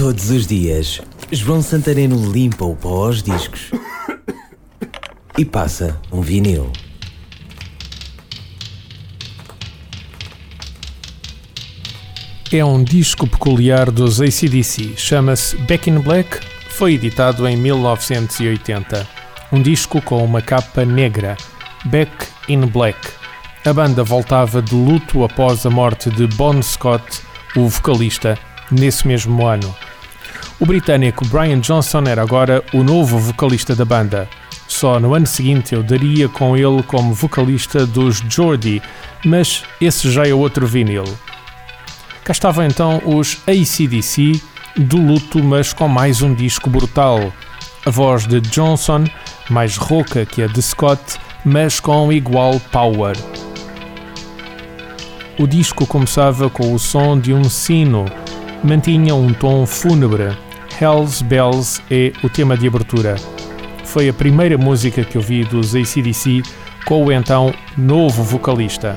Todos os dias, João Santareno limpa o pó aos discos e passa um vinil. É um disco peculiar dos ACDC, chama-se Back in Black, foi editado em 1980. Um disco com uma capa negra, Back in Black. A banda voltava de luto após a morte de Bon Scott, o vocalista, nesse mesmo ano. O britânico Brian Johnson era agora o novo vocalista da banda. Só no ano seguinte eu daria com ele como vocalista dos Geordie, mas esse já é outro vinil. Cá estavam então os ACDC, do luto, mas com mais um disco brutal. A voz de Johnson, mais rouca que a de Scott, mas com igual power. O disco começava com o som de um sino, mantinha um tom fúnebre. Hells Bells é o tema de abertura. Foi a primeira música que ouvi dos ACDC com o então novo vocalista.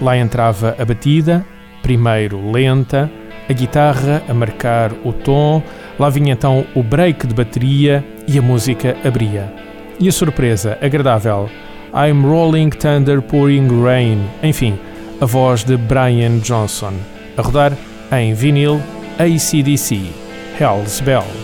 Lá entrava a batida, primeiro lenta, a guitarra a marcar o tom, lá vinha então o break de bateria e a música abria. E a surpresa agradável, I'm Rolling Thunder Pouring Rain, enfim, a voz de Brian Johnson, a rodar em vinil ACDC, Hell's Bell.